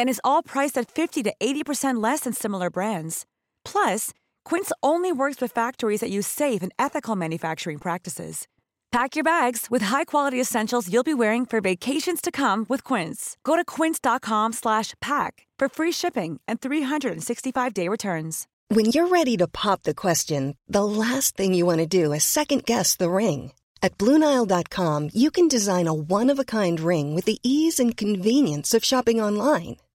And is all priced at 50 to 80% less than similar brands. Plus, Quince only works with factories that use safe and ethical manufacturing practices. Pack your bags with high-quality essentials you'll be wearing for vacations to come with Quince. Go to quince.com/pack for free shipping and 365-day returns. When you're ready to pop the question, the last thing you want to do is second guess the ring. At Bluenile.com, you can design a one-of-a-kind ring with the ease and convenience of shopping online.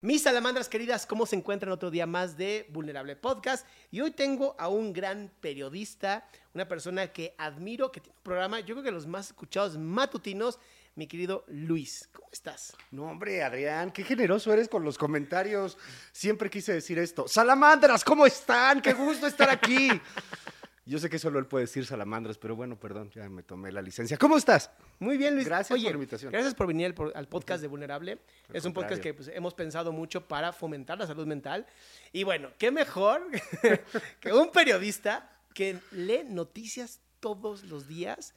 Mis salamandras queridas, ¿cómo se encuentran otro día más de Vulnerable Podcast? Y hoy tengo a un gran periodista, una persona que admiro, que tiene un programa, yo creo que los más escuchados matutinos, mi querido Luis. ¿Cómo estás? No, hombre, Adrián, qué generoso eres con los comentarios. Siempre quise decir esto. Salamandras, ¿cómo están? Qué gusto estar aquí. Yo sé que solo él puede decir salamandras, pero bueno, perdón, ya me tomé la licencia. ¿Cómo estás? Muy bien, Luis. Gracias Oye, por la invitación. Gracias por venir al, podcast de Vulnerable. es un podcast que pues, hemos pensado mucho para fomentar la salud mental. Y bueno, qué mejor que un periodista que lee noticias todos los días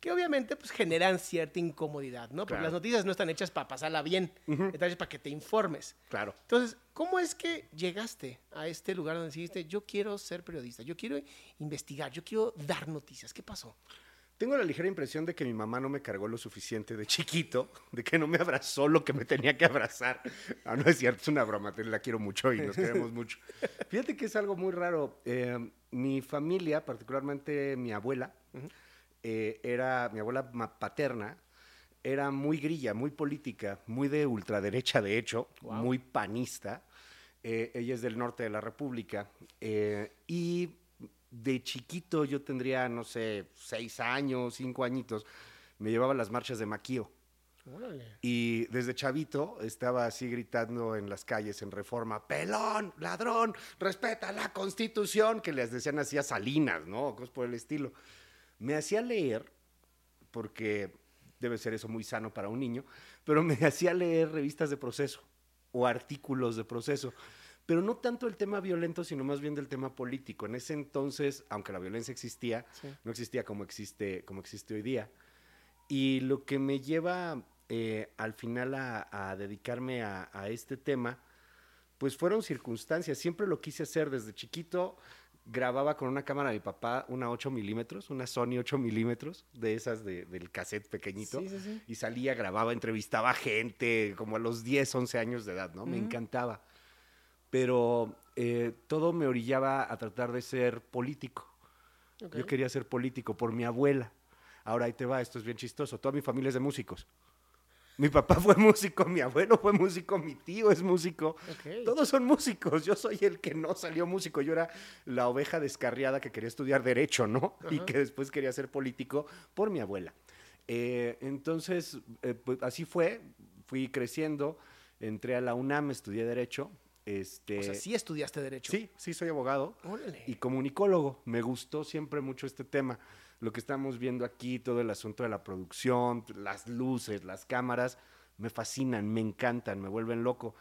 que obviamente pues generan cierta incomodidad, ¿no? Porque Claro. las noticias no están hechas para pasarla bien, están hechas para que te informes. Claro. Entonces, ¿cómo es que llegaste a este lugar donde decidiste, yo quiero ser periodista, yo quiero investigar, yo quiero dar noticias? ¿Qué pasó? Tengo la ligera impresión de que mi mamá no me cargó lo suficiente de chiquito, de que no me abrazó lo que me tenía que abrazar. Ah, no es cierto, es una broma, te la quiero mucho y nos queremos mucho. Fíjate que es algo muy raro. Eh, mi familia, particularmente mi abuela, eh, era, mi abuela paterna, era muy grilla, muy política, muy de ultraderecha, de hecho, muy panista. Eh, ella es del norte de la República. eh, y de chiquito yo tendría, no sé, seis años, cinco añitos, me llevaba las marchas de Maquío. Órale. Y desde chavito estaba así gritando en las calles en reforma, pelón, ladrón, respeta la constitución, que les decían así a Salinas, ¿no? Cosas por el estilo. Me hacía leer, porque debe ser eso muy sano para un niño, pero me hacía leer revistas de proceso o artículos de proceso. Pero no tanto el tema violento, sino más bien del tema político. En ese entonces, aunque la violencia existía, Sí. no existía como existe, como existe hoy día. Y lo que me lleva eh, al final a, a dedicarme a, a este tema, pues fueron circunstancias. Siempre lo quise hacer desde chiquito. Grababa con una cámara de mi papá, una 8 milímetros, una Sony 8 milímetros, de esas de- del cassette pequeñito. Sí, sí, sí. Y salía, grababa, entrevistaba gente, como a los 10, 11 años de edad, ¿no? Me encantaba. Pero eh, todo me orillaba a tratar de ser político. Yo quería ser político por mi abuela. Ahora ahí te va, esto es bien chistoso. Toda mi familia es de músicos. Mi papá fue músico, mi abuelo fue músico, mi tío es músico. Todos son músicos. Yo soy el que no salió músico. Yo era la oveja descarriada que quería estudiar derecho, ¿no? Y que después quería ser político por mi abuela. Eh, entonces, eh, pues así fue. Fui creciendo. Entré a la UNAM, estudié derecho. Este, O sea, sí estudiaste Derecho. Sí, sí, soy abogado Órale. y comunicólogo. Me gustó siempre mucho este tema. Lo que estamos viendo aquí, todo el asunto de la producción, las luces, las cámaras, me fascinan, me encantan, me vuelven loco.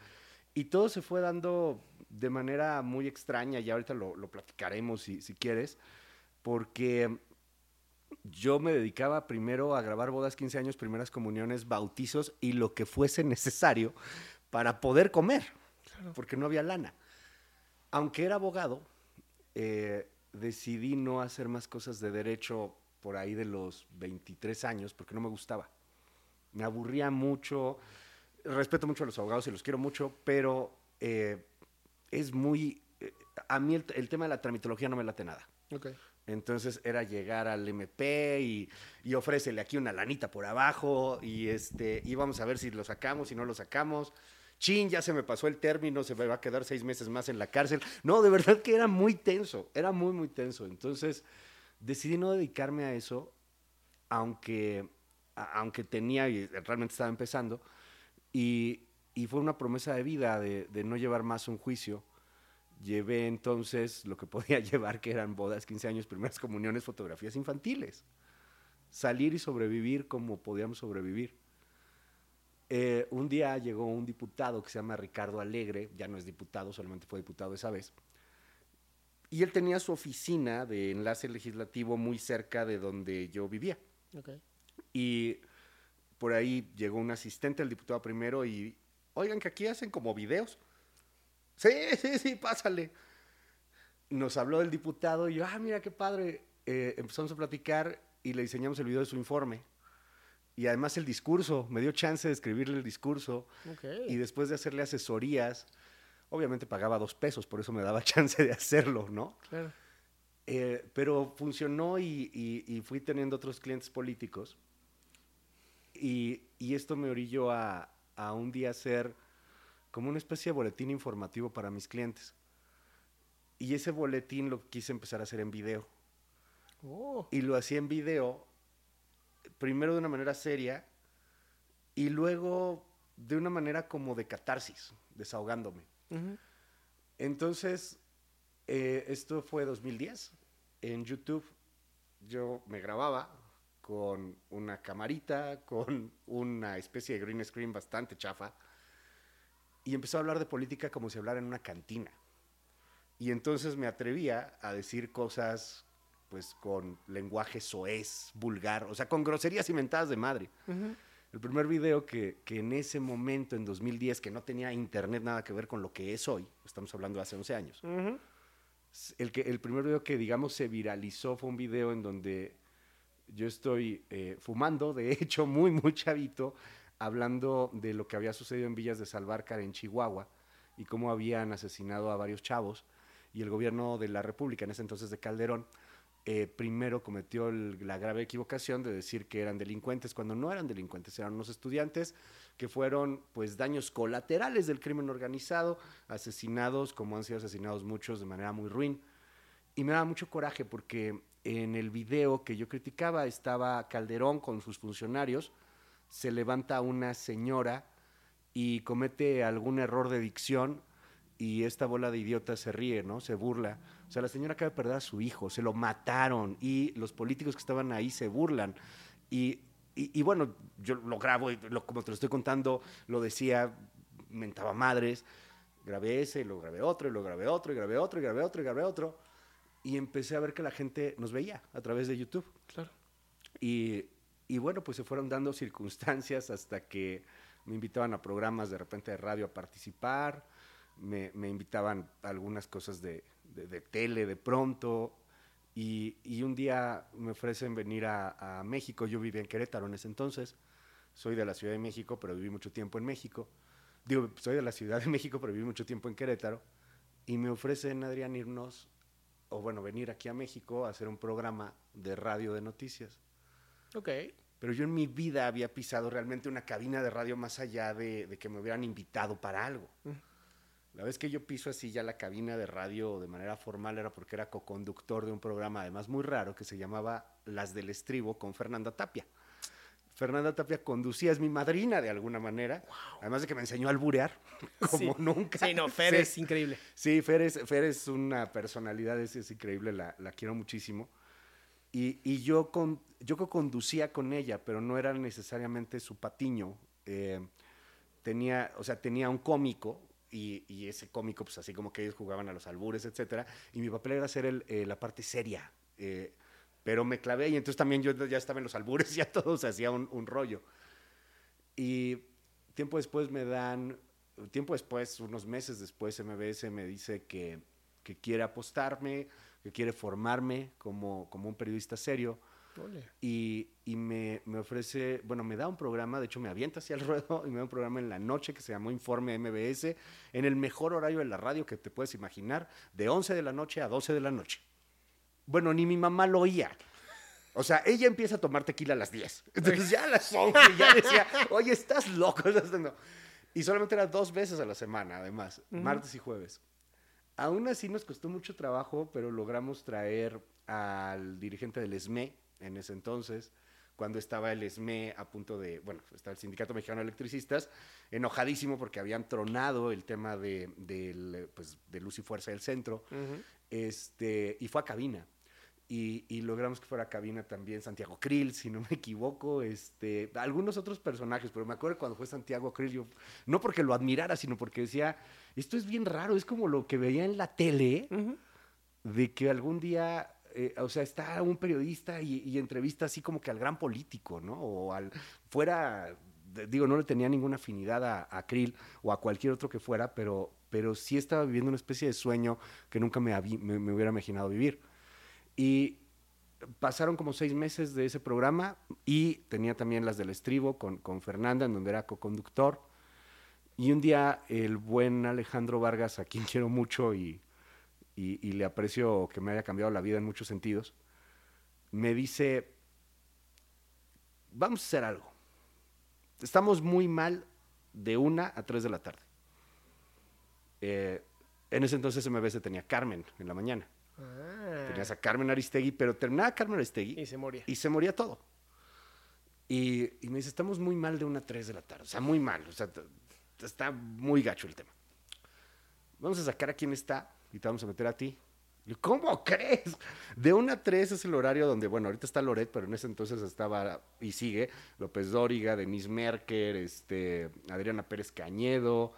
Y todo se fue dando de manera muy extraña, y ahorita lo, lo platicaremos si, si quieres, porque yo me dedicaba primero a grabar bodas, 15 años, primeras comuniones, bautizos y lo que fuese necesario para poder comer, porque no había lana. Aunque era abogado, eh, decidí no hacer más cosas de derecho por ahí de los 23 años porque no me gustaba. Me aburría mucho, respeto mucho a los abogados y los quiero mucho, pero eh, es muy... eh, a mí el, el tema de la tramitología no me late nada. Entonces era llegar al MP y, y ofrécele aquí una lanita por abajo y este, íbamos a ver si lo sacamos, si no lo sacamos. Chin, ya se me pasó el término, se me va a quedar seis meses más en la cárcel. No, de verdad que era muy tenso, era muy, muy tenso. Entonces decidí no dedicarme a eso, aunque, aunque tenía y realmente estaba empezando. Y, y fue una promesa de vida de, de no llevar más un juicio. Llevé entonces lo que podía llevar, que eran bodas, 15 años, primeras comuniones, fotografías infantiles. Salir y sobrevivir como podíamos sobrevivir. Eh, un día llegó un diputado que se llama Ricardo Alegre, ya no es diputado, solamente fue diputado esa vez. Y él tenía su oficina de enlace legislativo muy cerca de donde yo vivía. Y por ahí llegó un asistente del diputado primero y, oigan, que aquí hacen como videos. Sí, sí, sí, pásale. Nos habló el diputado y yo, ah, mira qué padre. Eh, empezamos a platicar y le diseñamos el video de su informe. Y además el discurso, me dio chance de escribirle el discurso. Ok. Y después de hacerle asesorías, obviamente pagaba dos pesos, por eso me daba chance de hacerlo, ¿no? Claro. Eh, pero funcionó y, y- y fui teniendo otros clientes políticos. Y, y esto me orilló a, a un día hacer como una especie de boletín informativo para mis clientes. Y ese boletín lo quise empezar a hacer en video. Oh. Y lo hacía en video, primero de una manera seria y luego de una manera como de catarsis, desahogándome. Entonces, eh, esto fue 2010. En YouTube yo me grababa con una camarita, con una especie de green screen bastante chafa, y empezó a hablar de política como si hablara en una cantina. Y entonces me atrevía a decir cosas pues con lenguaje soez, vulgar, o sea, con groserías inventadas de madre. El primer video que, que en ese momento, en 2010, que no tenía internet nada que ver con lo que es hoy, estamos hablando de hace 11 años, Ujú. s- el, que, el primer video que, digamos, se viralizó fue un video en donde yo estoy eh, fumando, de hecho, muy, muy chavito, hablando de lo que había sucedido en Villas de Salvarcar, en Chihuahua, y cómo habían asesinado a varios chavos, y el gobierno de la República, en ese entonces de Calderón, eh, primero cometió la grave equivocación de decir que eran delincuentes cuando no eran delincuentes, eran unos estudiantes que fueron pues daños colaterales del crimen organizado, asesinados como han sido asesinados muchos de manera muy ruin. Y me daba mucho coraje porque en el video que yo criticaba estaba Calderón con sus funcionarios, se levanta una señora y comete algún error de dicción y esta bola de idiotas se ríe, ¿no? Se burla. O sea, la señora acaba de perder a su hijo, se lo mataron y los políticos que estaban ahí se burlan. Y, y- y bueno, yo lo grabo y lo- como te lo estoy contando, lo decía, mentaba madres. Grabé ese, y lo grabé otro, y lo grabé otro, y grabé otro, y grabé otro, y grabé otro. Y empecé a ver que la gente nos veía a través de YouTube. Claro. Y, y bueno, pues se fueron dando circunstancias hasta que me invitaban a programas de repente de radio a participar, me, me invitaban a algunas cosas de, de- de tele de pronto, y, y un día me ofrecen venir a, a México, yo vivía en Querétaro en ese entonces, soy de la Ciudad de México, pero viví mucho tiempo en México, digo, soy de la Ciudad de México, pero viví mucho tiempo en Querétaro, y me ofrecen, Adrián, irnos, o bueno, venir aquí a México a hacer un programa de radio de noticias. Ok. Pero yo en mi vida había pisado realmente una cabina de radio más allá de, de que me hubieran invitado para algo. La vez que yo piso así ya la cabina de radio de manera formal era porque era coconductor de un programa además muy raro que se llamaba Las del Estribo con Fernanda Tapia. Fernanda Tapia conducía, es mi madrina de alguna manera, además de que me enseñó a alburear como Sí. nunca. Sí, no, Fer Sí. es increíble. Sí, Fer es, Fer es una personalidad, es, es increíble, la, la quiero muchísimo. Y, y yo, con, yo conducía con ella, pero no era necesariamente su patiño. Eh, tenía, o sea, tenía un cómico y, y ese cómico, pues así como que ellos jugaban a los albures, etcétera. Y mi papel era hacer el, eh, la parte seria. eh, pero me clavé y entonces también yo ya estaba en los albures, ya todo se hacía un, un rollo. Y tiempo después me dan, tiempo después, unos meses después, MBS me dice que, que quiere apostarme, que quiere formarme como, como un periodista serio. Ole. Y, y me, me ofrece, bueno, me da un programa, de hecho me avienta hacia el ruedo y me da un programa en la noche que se llamó Informe MBS, en el mejor horario de la radio que te puedes imaginar, de 11 de la noche a 12 de la noche. bueno, ni mi mamá lo oía. O sea, ella empieza a tomar tequila a las 10. Entonces ya a las 11 ya decía, oye, estás loco. estás haciendo-". Y solamente era dos veces a la semana, además, martes y jueves. Aún así nos costó mucho trabajo, pero logramos traer al dirigente del ESME en ese entonces, cuando estaba el ESME a punto de, bueno, estaba el Sindicato Mexicano de Electricistas, enojadísimo porque habían tronado el tema de, del, pues, de luz y fuerza del centro, este, y fue a cabina. Y, y logramos que fuera a cabina también Santiago Krill, si no me equivoco, este, algunos otros personajes, pero me acuerdo cuando fue Santiago Krill, yo, no porque lo admirara, sino porque decía, esto es bien raro, es como lo que veía en la tele, de que algún día, eh, o sea, está un periodista y, y entrevista así como que al gran político, ¿no? O al, fuera, digo, no le tenía ninguna afinidad a, a Krill o a cualquier otro que fuera, pero, pero sí estaba viviendo una especie de sueño que nunca me, me- me hubiera imaginado vivir. Y pasaron como seis meses de ese programa y tenía también las del estribo con, con Fernanda, en donde era coconductor. Y un día el buen Alejandro Vargas, a quien quiero mucho y, y- y le aprecio que me haya cambiado la vida en muchos sentidos, me dice, vamos a hacer algo. Estamos muy mal de una a tres de la tarde. Eh, en ese entonces MBS tenía Carmen en la mañana. Ah. Tenías a Carmen Aristegui, pero terminaba Carmen Aristegui Y se moría. y se moría todo. Y, y me dice, estamos muy mal de una a 3 de la tarde. O sea, muy mal. O sea, está muy gacho el tema. Vamos a sacar a quién está y te vamos a meter a ti. ¿Cómo crees? De una a 3 es el horario donde, bueno, ahorita está Loret, pero en ese entonces estaba y sigue López Dóriga, Denise Merker, este, Adriana Pérez Cañedo.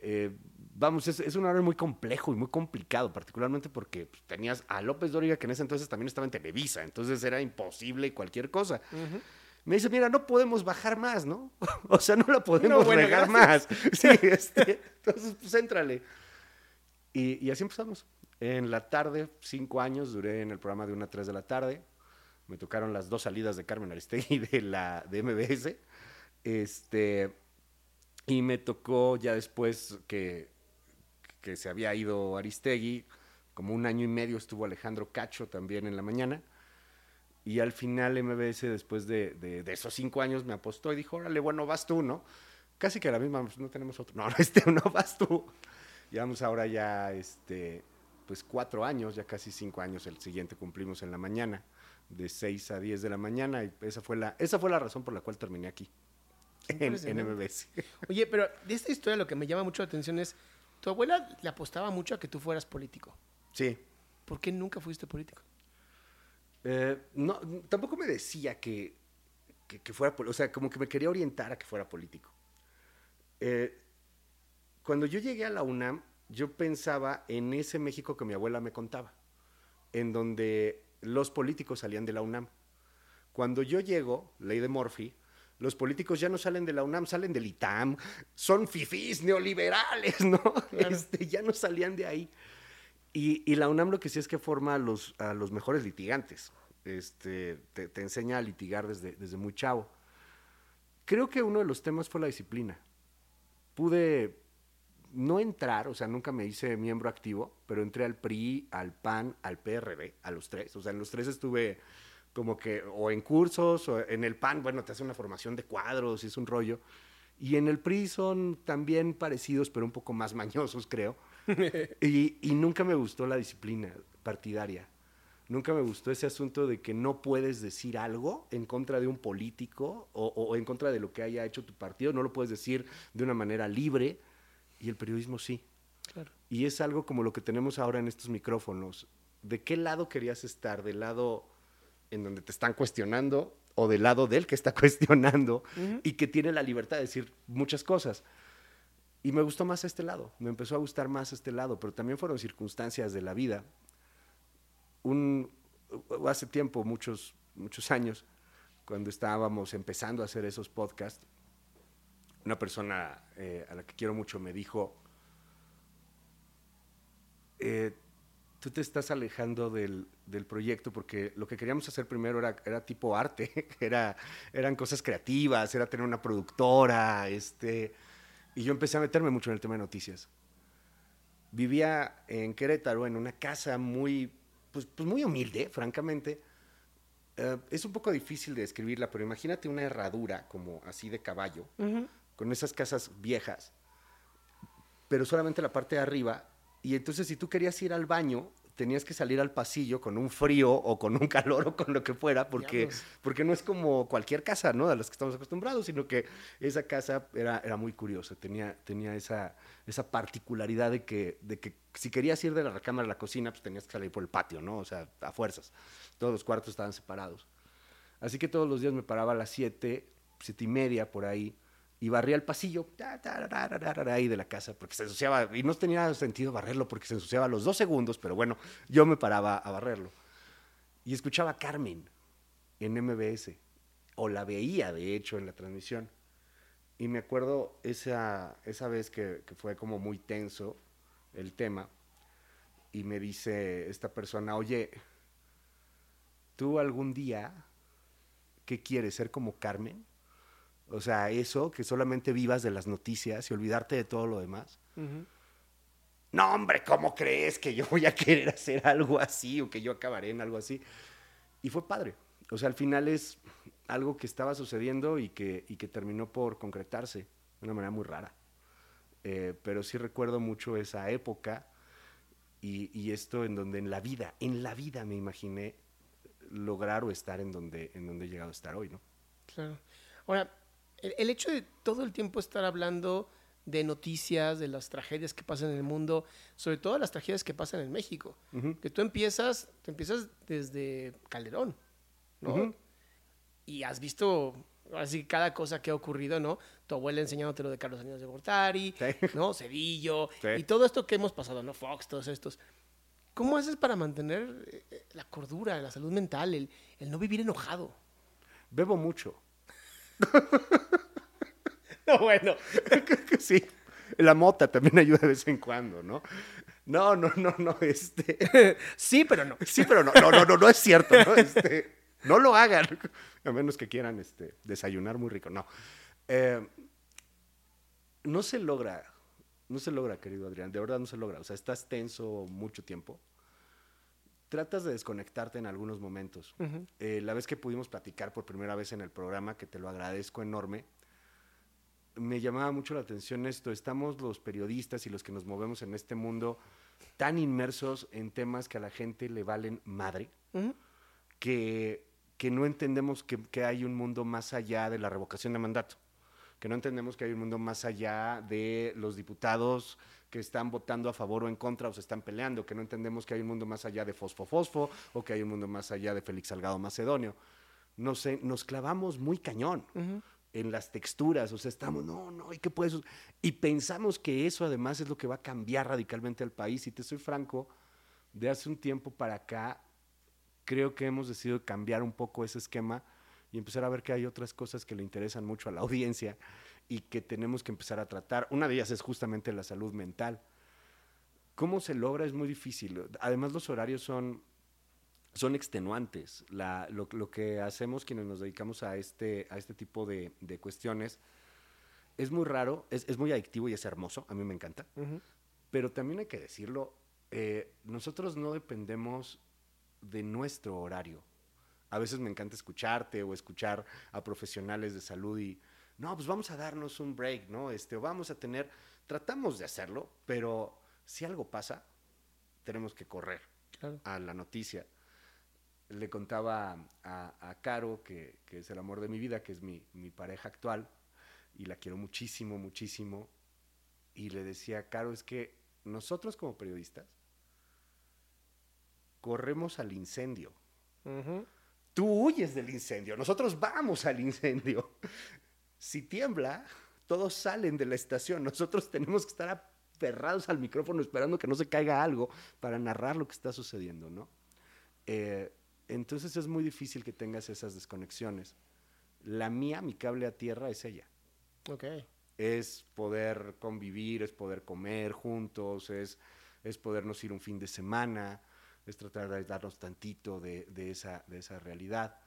Eh, vamos, es, es un horario muy complejo y muy complicado, particularmente porque pues, tenías a López Dóriga, que en ese entonces también estaba en Televisa, entonces era imposible cualquier cosa. Me dice, mira, no podemos bajar más, ¿no? o sea, no la podemos No, bueno, regar más. Sí, este, entonces, pues éntrale. Y, y así empezamos. En la tarde, cinco años, duré en el programa de una a 3 de la tarde. Me tocaron las dos salidas de Carmen Aristegui de, la, de MBS. Este, y me tocó ya después que, que se había ido Aristegui, como un año y medio estuvo Alejandro Cacho también en la mañana. Y al final MBS, después de, de- de esos cinco años, me apostó y dijo, órale, bueno, vas tú, ¿no? Casi que a la misma, pues, no tenemos otro. No, no, este, no, vas tú. Llevamos ahora ya, este, pues cuatro años, ya casi cinco años, el siguiente cumplimos en la mañana, de 6 a 10 de la mañana, y esa fue la, esa fue la razón por la cual terminé aquí, en, en. MBS. Oye, pero de esta historia lo que me llama mucho la atención es, tu abuela le apostaba mucho a que tú fueras político. Sí. ¿Por qué nunca fuiste político? Eh, no, tampoco me decía que, que, que fuera, o sea, como que me quería orientar a que fuera político. Eh, cuando yo llegué a la UNAM, yo pensaba en ese México que mi abuela me contaba, en donde los políticos salían de la UNAM. Cuando yo llego, ley de Murphy, los políticos ya no salen de la UNAM, salen del ITAM, son fifís neoliberales, ¿no? Este, ya no salían de ahí. Y, y la UNAM lo que sí es que forma a los, a los mejores litigantes. Este, te, te enseña a litigar desde, desde muy chavo. Creo que uno de los temas fue la disciplina. Pude no entrar, o sea, nunca me hice miembro activo, pero entré al PRI, al PAN, al PRD, a los tres. O sea, en los tres estuve como que o en cursos, o en el PAN, bueno, te hace una formación de cuadros, y es un rollo. Y en el PRI son también parecidos, pero un poco más mañosos, creo. y, y nunca me gustó la disciplina partidaria. Nunca me gustó ese asunto de que no puedes decir algo en contra de un político o, o en contra de lo que haya hecho tu partido. No lo puedes decir de una manera libre y el periodismo sí. Claro. Y es algo como lo que tenemos ahora en estos micrófonos. ¿De qué lado querías estar? ¿Del lado en donde te están cuestionando o del lado del que está cuestionando y que tiene la libertad de decir muchas cosas? Y me gustó más este lado, me empezó a gustar más este lado, pero también fueron circunstancias de la vida. Un, hace tiempo, muchos, muchos años, cuando estábamos empezando a hacer esos podcasts, una persona eh, a la que quiero mucho me dijo, eh, tú te estás alejando del, del proyecto porque lo que queríamos hacer primero era, era tipo arte, era, eran cosas creativas, era tener una productora, este, y yo empecé a meterme mucho en el tema de noticias. Vivía en Querétaro, en una casa muy pues, pues muy humilde, francamente. Eh, es un poco difícil de describirla, pero imagínate una herradura como así de caballo, con esas casas viejas, pero solamente la parte de arriba. Y entonces si tú querías ir al baño, tenías que salir al pasillo con un frío o con un calor o con lo que fuera, porque, porque no es como cualquier casa, ¿no? A las que estamos acostumbrados, sino que esa casa era, era muy curiosa, tenía, tenía esa, esa particularidad de que, de que si querías ir de la recámara a la cocina, pues tenías que salir por el patio, ¿no? O sea, a fuerzas. Todos los cuartos estaban separados. Así que todos los días me paraba a las 7, siete y media por ahí, y barría el pasillo de la casa, porque se ensuciaba, y no tenía sentido barrerlo porque se ensuciaba a los dos segundos, pero bueno, yo me paraba a barrerlo. Y escuchaba a Carmen en MBS, o la veía de hecho en la transmisión. Y me acuerdo esa, esa vez que, que fue como muy tenso el tema, y me dice esta persona, oye, ¿tú algún día qué quieres ser como Carmen? O sea, eso, que solamente vivas de las noticias y olvidarte de todo lo demás. No, hombre, ¿cómo crees que yo voy a querer hacer algo así o que yo acabaré en algo así? Y fue padre. O sea, al final es algo que estaba sucediendo y que, y que terminó por concretarse de una manera muy rara. Eh, pero sí recuerdo mucho esa época y, y esto en donde en la vida, en la vida me imaginé lograr o estar en donde, en donde he llegado a estar hoy, ¿no? Claro. Ahora, el, el hecho de todo el tiempo estar hablando de noticias, de las tragedias que pasan en el mundo, sobre todo las tragedias que pasan en México. Ujú. Que tú empiezas, te empiezas desde Calderón, ¿no? Y has visto así cada cosa que ha ocurrido, ¿no? Tu abuela enseñándote lo de Carlos Años de Gortari, Sí. ¿no? Cedillo, Sí. y todo esto que hemos pasado, ¿no? Fox, todos estos. ¿Cómo haces para mantener eh, eh, la cordura, la salud mental, el, el no vivir enojado? Bebo mucho. No, bueno. sí. La mota también ayuda de vez en cuando, ¿no? No, no, no, no, este. Sí, pero no. Sí, pero no, no, no, no, no es cierto, ¿no? Este, no lo hagan. A menos que quieran este, desayunar muy rico. No. Eh, no se logra. No se logra, querido Adrián. De verdad no se logra. O sea, estás tenso mucho tiempo. Tratas de desconectarte en algunos momentos. Eh, la vez que pudimos platicar por primera vez en el programa, que te lo agradezco enorme, me llamaba mucho la atención esto. Estamos los periodistas y los que nos movemos en este mundo tan inmersos en temas que a la gente le valen madre, Ujú. que, que no entendemos que, que hay un mundo más allá de la revocación de mandato, que no entendemos que hay un mundo más allá de los diputados que están votando a favor o en contra o se están peleando, que no entendemos que hay un mundo más allá de Fosfo Fosfo o que hay un mundo más allá de Félix Salgado Macedonio. No sé, nos clavamos muy cañón en las texturas, o sea, estamos, no, no, ¿y qué puede su-?" Y pensamos que eso además es lo que va a cambiar radicalmente al país. Y te soy franco, de hace un tiempo para acá, creo que hemos decidido cambiar un poco ese esquema y empezar a ver que hay otras cosas que le interesan mucho a la audiencia y que tenemos que empezar a tratar. Una de ellas es justamente la salud mental. ¿Cómo se logra? Es muy difícil. Además, los horarios son, son extenuantes. La- lo, lo que hacemos quienes nos dedicamos a este, a este tipo de, de cuestiones es muy raro, es, es muy adictivo y es hermoso. A mí me encanta. Pero también hay que decirlo, eh, nosotros no dependemos de nuestro horario. A veces me encanta escucharte o escuchar a profesionales de salud y, no, pues vamos a darnos un break, ¿no? Este, o vamos a tener, tratamos de hacerlo, pero si algo pasa, tenemos que correr Claro. a la noticia. Le contaba a, a Caro, que, que es el amor de mi vida, que es mi, mi pareja actual, y la quiero muchísimo, muchísimo. Y le decía, Caro, es que nosotros como periodistas corremos al incendio. Tú huyes del incendio, nosotros vamos al incendio. Si tiembla, todos salen de la estación, nosotros tenemos que estar aferrados al micrófono esperando que no se caiga algo para narrar lo que está sucediendo, ¿no? Eh, entonces es muy difícil que tengas esas desconexiones. La mía, mi cable a tierra, es ella Ok. es poder convivir, es poder comer juntos, es, es podernos ir un fin de semana, es tratar de darnos tantito de, de esa, de esa realidad.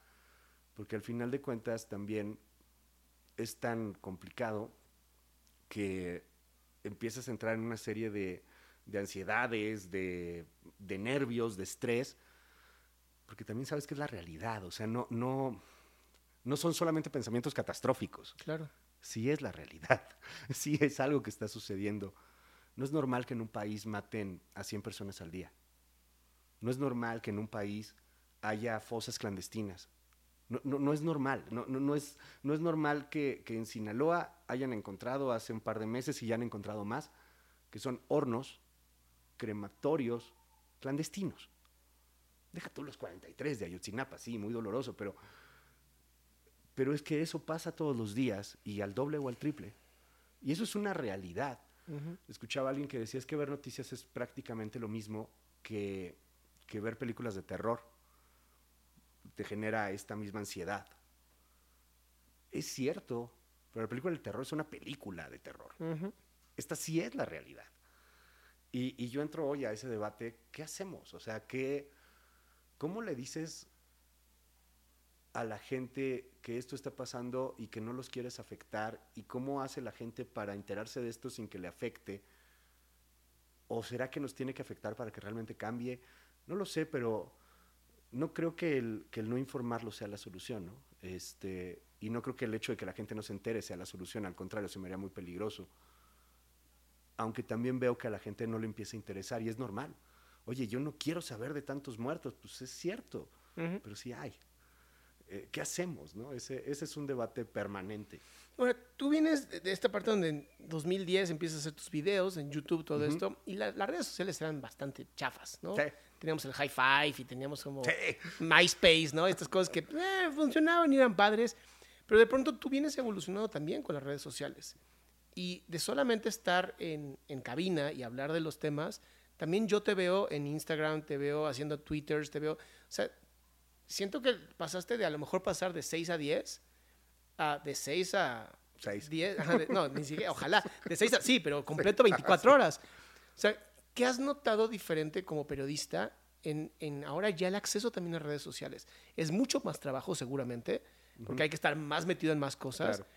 Porque al final de cuentas también es tan complicado que empiezas a entrar en una serie de, de ansiedades, de, de nervios, de estrés, porque también sabes que es la realidad, o sea, no, no, no son solamente pensamientos catastróficos, Claro. sí es la realidad, sí es algo que está sucediendo. No es normal que en un país maten a 100 personas al día. No es normal que en un país haya fosas clandestinas. No, no- no es normal. No, no- no es, no es normal que, que en Sinaloa hayan encontrado hace un par de meses y ya han encontrado más, que son hornos, crematorios clandestinos. Deja tú los 43 de Ayotzinapa, sí, muy doloroso, pero, pero es que eso pasa todos los días y al doble o al triple. Y eso es una realidad. Escuchaba a alguien que decía es que ver noticias es prácticamente lo mismo que, que ver películas de terror. Te genera esta misma ansiedad. Es cierto, pero la película del terror es una película de terror. Esta sí es la realidad. Y, y yo entro hoy a ese debate, ¿qué hacemos? O sea, ¿qué, ¿cómo le dices a la gente que esto está pasando y que no los quieres afectar? ¿Y cómo hace la gente para enterarse de esto sin que le afecte? ¿O será que nos tiene que afectar para que realmente cambie? No lo sé, pero no creo que el, que el no informarlo sea la solución, ¿no? Este, y no creo que el hecho de que la gente no se entere sea la solución, al contrario, se me haría muy peligroso. Aunque también veo que a la gente no le empieza a interesar y es normal. Oye, yo no quiero saber de tantos muertos, pues es cierto, pero sí hay. Eh, ¿Qué hacemos? No? Ese, ese es un debate permanente. Ahora, tú vienes de- esta parte donde en 2010 empiezas a hacer tus videos en YouTube, todo esto, y la- las redes sociales eran bastante chafas, ¿no? Sí. Teníamos el High Five y teníamos como Sí. MySpace, ¿no? Estas cosas que eh, funcionaban y eran padres, pero de pronto tú vienes evolucionando también con las redes sociales. Y de solamente estar en, en cabina y hablar de los temas, también yo te veo en Instagram, te veo haciendo Twitters, te veo, o sea, siento que pasaste de a lo mejor pasar de 6 a 10 a de 6 a Seis. 10, ajá, de- no, ni siquiera, ojalá, de 6 a, sí, pero completo 24 horas. O sea, ¿qué has notado diferente como periodista en, en ahora ya el acceso también a redes sociales? Es mucho más trabajo seguramente, porque hay que estar más metido en más cosas, Claro.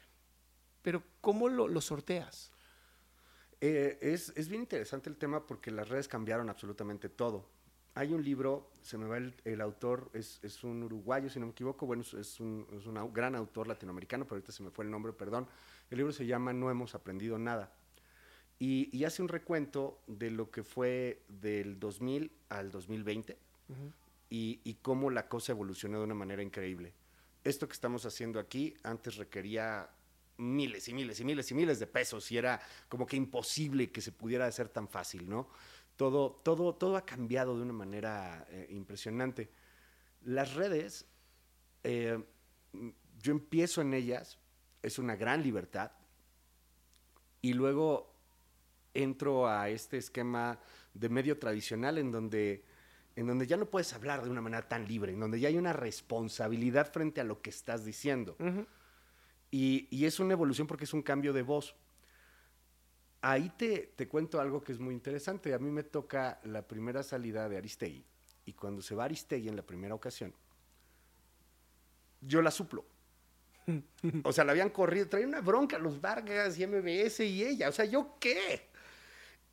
pero ¿cómo lo, lo sorteas? Eh, es, es bien interesante el tema porque las redes cambiaron absolutamente todo. Hay un libro, se me va el, el autor, es, es un uruguayo, si no me equivoco, bueno, es, un, es un gran autor latinoamericano, pero ahorita se me fue el nombre, perdón. El libro se llama No hemos aprendido nada. Y, y hace un recuento de lo que fue del 2000 al 2020 y, y cómo la cosa evolucionó de una manera increíble. Esto que estamos haciendo aquí antes requería miles y miles y miles y miles de pesos y era como que imposible que se pudiera hacer tan fácil, ¿no? Todo, todo, todo ha cambiado de una manera eh, impresionante. Las redes, eh, yo empiezo en ellas, es una gran libertad, y luego entro a este esquema de medio tradicional en donde, en donde ya no puedes hablar de una manera tan libre, en donde ya hay una responsabilidad frente a lo que estás diciendo. y, y es una evolución porque es un cambio de voz. Ahí te, te cuento algo que es muy interesante. A mí me toca la primera salida de Aristegui. Y cuando se va Aristegui en la primera ocasión, yo la suplo. O sea, la habían corrido, traía una bronca los Vargas y MBS y ella. O sea, ¿yo qué?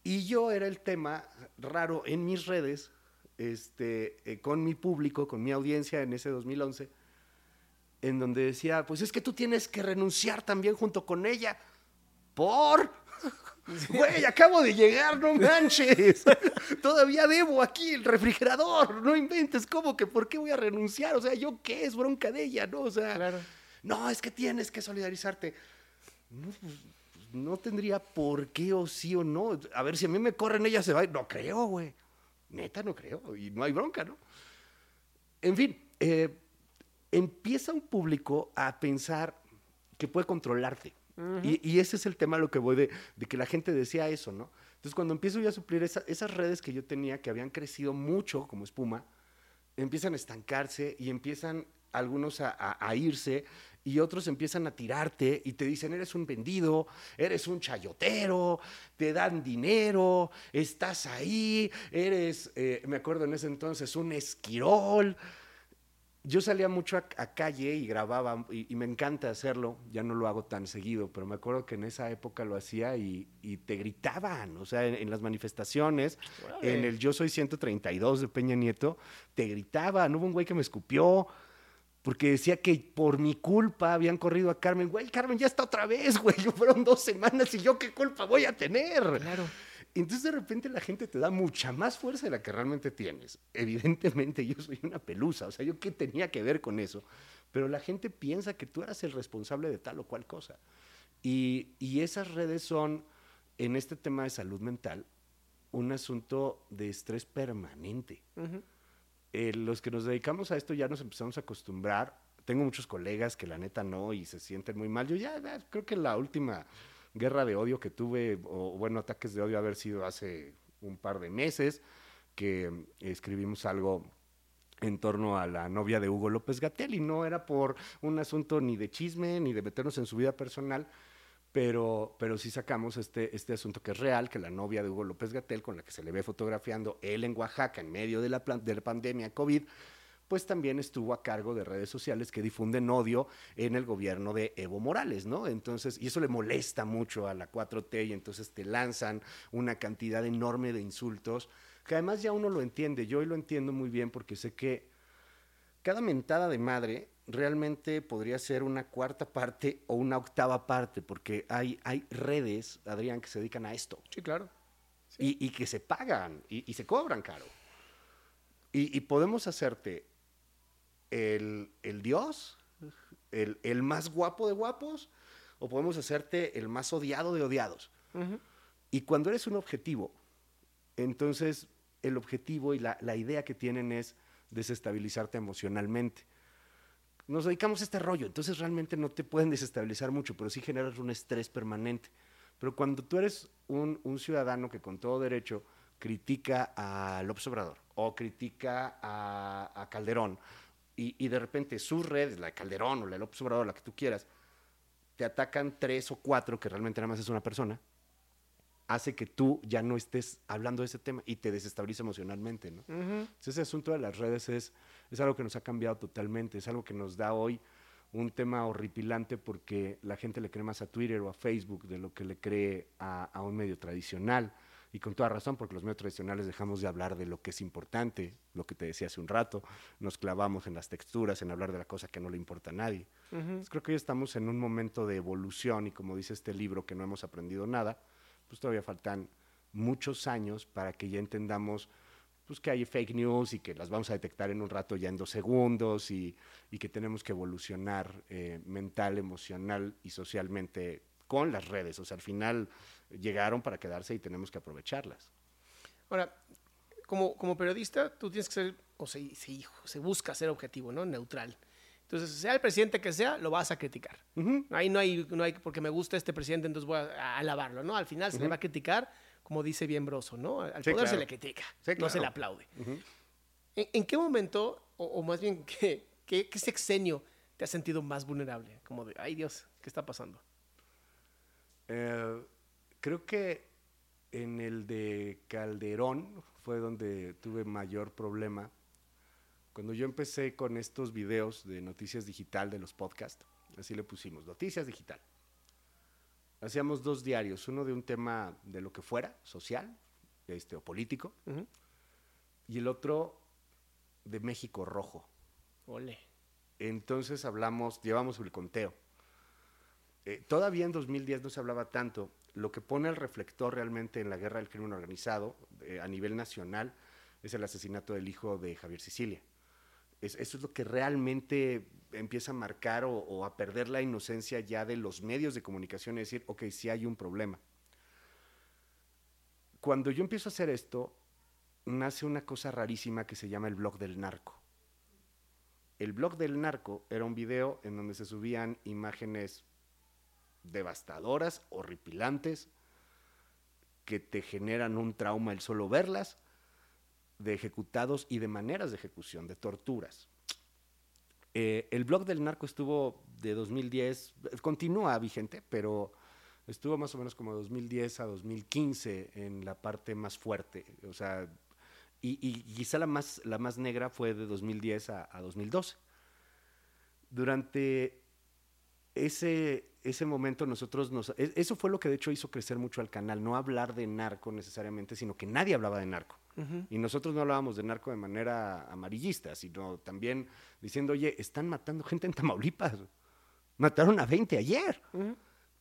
Y yo era el tema raro en mis redes, este, eh, con mi público, con mi audiencia en ese 2011, en donde decía, pues es que tú tienes que renunciar también junto con ella. ¿Por? Güey, acabo de llegar, no manches. Todavía debo aquí el refrigerador. No inventes, ¿cómo que por qué voy a renunciar? O sea, ¿yo qué? Es bronca de ella, ¿no? O sea, Claro. no, es que tienes que solidarizarte. No, pues, pues, no tendría por qué o sí o no. A ver, si a mí me corren, ella se va. No creo, güey. Neta, no creo. Y no hay bronca, ¿no? En fin, eh, empieza un público a pensar que puede controlarte. y, y ese es el tema a lo que voy de, de que la gente decía eso, ¿no? Entonces, cuando empiezo yo a suplir esa- esas redes que yo tenía, que habían crecido mucho como espuma, empiezan a estancarse y empiezan algunos a, a- a irse y otros empiezan a tirarte y te dicen, eres un vendido, eres un chayotero, te dan dinero, estás ahí, eres, eh, me acuerdo en ese entonces, un esquirol. yo salía mucho a, a calle y grababa, y, y me encanta hacerlo, ya no lo hago tan seguido, pero me acuerdo que en esa época lo hacía y, y te gritaban, o sea, en, en las manifestaciones, en el Yo Soy 132 de Peña Nieto, te gritaban, hubo un güey que me escupió, porque decía que por mi culpa habían corrido a Carmen, güey, Carmen ya está otra vez, güey, fueron dos semanas y yo qué culpa voy a tener. Claro. Entonces de repente la gente te da mucha más fuerza de la que realmente tienes. Evidentemente yo soy una pelusa, o sea, yo qué tenía que ver con eso. Pero la gente piensa que tú eras el responsable de tal o cual cosa. Y, y esas redes son, en este tema de salud mental, un asunto de estrés permanente. Eh, los que nos dedicamos a esto ya nos empezamos a acostumbrar. Tengo muchos colegas que la neta no y se sienten muy mal. Yo ya, ya creo que la última guerra de odio que tuve, o bueno, ataques de odio haber sido hace un par de meses, que escribimos algo en torno a la novia de Hugo López Gatel y no era por un asunto ni de chisme ni de meternos en su vida personal, pero, pero sí sacamos este, este asunto que es real, que la novia de Hugo López Gatel, con la que se le ve fotografiando él en Oaxaca en medio de la, de la pandemia COVID, pues también estuvo a cargo de redes sociales que difunden odio en el gobierno de Evo Morales, ¿no? Entonces, y eso le molesta mucho a la 4T y entonces te lanzan una cantidad enorme de insultos, que además ya uno lo entiende, yo hoy lo entiendo muy bien porque sé que cada mentada de madre realmente podría ser una cuarta parte o una octava parte, porque hay, hay redes, Adrián, que se dedican a esto Sí, claro. y, y que se pagan y, y se cobran caro. Y, y podemos hacerte el, el dios, el, el más guapo de guapos, o podemos hacerte el más odiado de odiados. Y cuando eres un objetivo, entonces el objetivo y la, la idea que tienen es desestabilizarte emocionalmente. Nos dedicamos a este rollo, entonces realmente no te pueden desestabilizar mucho, pero sí generas un estrés permanente. Pero cuando tú eres un, un ciudadano que con todo derecho critica a López Obrador o critica a, a Calderón y, y de repente sus redes, la de Calderón o la de López Obrador, la que tú quieras, te atacan tres o cuatro, que realmente nada más es una persona, hace que tú ya no estés hablando de ese tema y te desestabiliza emocionalmente, ¿no? Entonces, ese asunto de las redes es, es algo que nos ha cambiado totalmente, es algo que nos da hoy un tema horripilante porque la gente le cree más a Twitter o a Facebook de lo que le cree a, a un medio tradicional. Y con toda razón, porque los medios tradicionales dejamos de hablar de lo que es importante, lo que te decía hace un rato, nos clavamos en las texturas, en hablar de la cosa que no le importa a nadie. Entonces, creo que hoy estamos en un momento de evolución y como dice este libro, que no hemos aprendido nada, pues todavía faltan muchos años para que ya entendamos pues que hay fake news y que las vamos a detectar en un rato ya en dos segundos y, y que tenemos que evolucionar eh, mental, emocional y socialmente con las redes. O sea, al final llegaron para quedarse y tenemos que aprovecharlas. Ahora, como, como periodista, tú tienes que ser, o se, se, se busca ser objetivo, ¿no? Neutral. Entonces, sea el presidente que sea, lo vas a criticar. Ahí no hay, no hay, porque me gusta este presidente, entonces voy a, a alabarlo, ¿no? Al final se le va a criticar, como dice bien Broso, ¿no? Al Sí, poder se claro. le critica, Sí, no se le aplaude. ¿En, en qué momento, o, o más bien, ¿qué, qué, qué sexenio te has sentido más vulnerable? Como de, ay Dios, ¿qué está pasando? Eh, creo que en el de Calderón fue donde tuve mayor problema. Cuando yo empecé con estos videos de noticias digital de los podcasts, así le pusimos, noticias digital. Hacíamos dos diarios, uno de un tema de lo que fuera, social este, o político, y el otro de México Rojo. Ole. Entonces hablamos, llevamos el conteo. Eh, todavía en 2010 no se hablaba tanto. Lo que pone el reflector realmente en la guerra del crimen organizado eh, a nivel nacional es el asesinato del hijo de Javier Sicilia. Es- eso es lo que realmente empieza a marcar o, a perder la inocencia ya de los medios de comunicación y decir, ok, sí hay un problema. Cuando yo empiezo a hacer esto, nace una cosa rarísima que se llama el blog del narco. El blog del narco era un video en donde se subían imágenes devastadoras, horripilantes, que te generan un trauma el solo verlas, de ejecutados y de maneras de ejecución, de torturas. Eh, el blog del narco estuvo de 2010, eh, continúa vigente, pero estuvo más o menos como 2010 a 2015 en la parte más fuerte. O sea, y, quizá la más, la más negra fue de 2010 a, a 2012. durante ese, ese momento nosotros nos... e- Eso fue lo que de hecho hizo crecer mucho al canal, no hablar de narco necesariamente, sino que nadie hablaba de narco. Y nosotros no hablábamos de narco de manera amarillista, sino también diciendo, oye, están matando gente en Tamaulipas. Mataron a 20 ayer.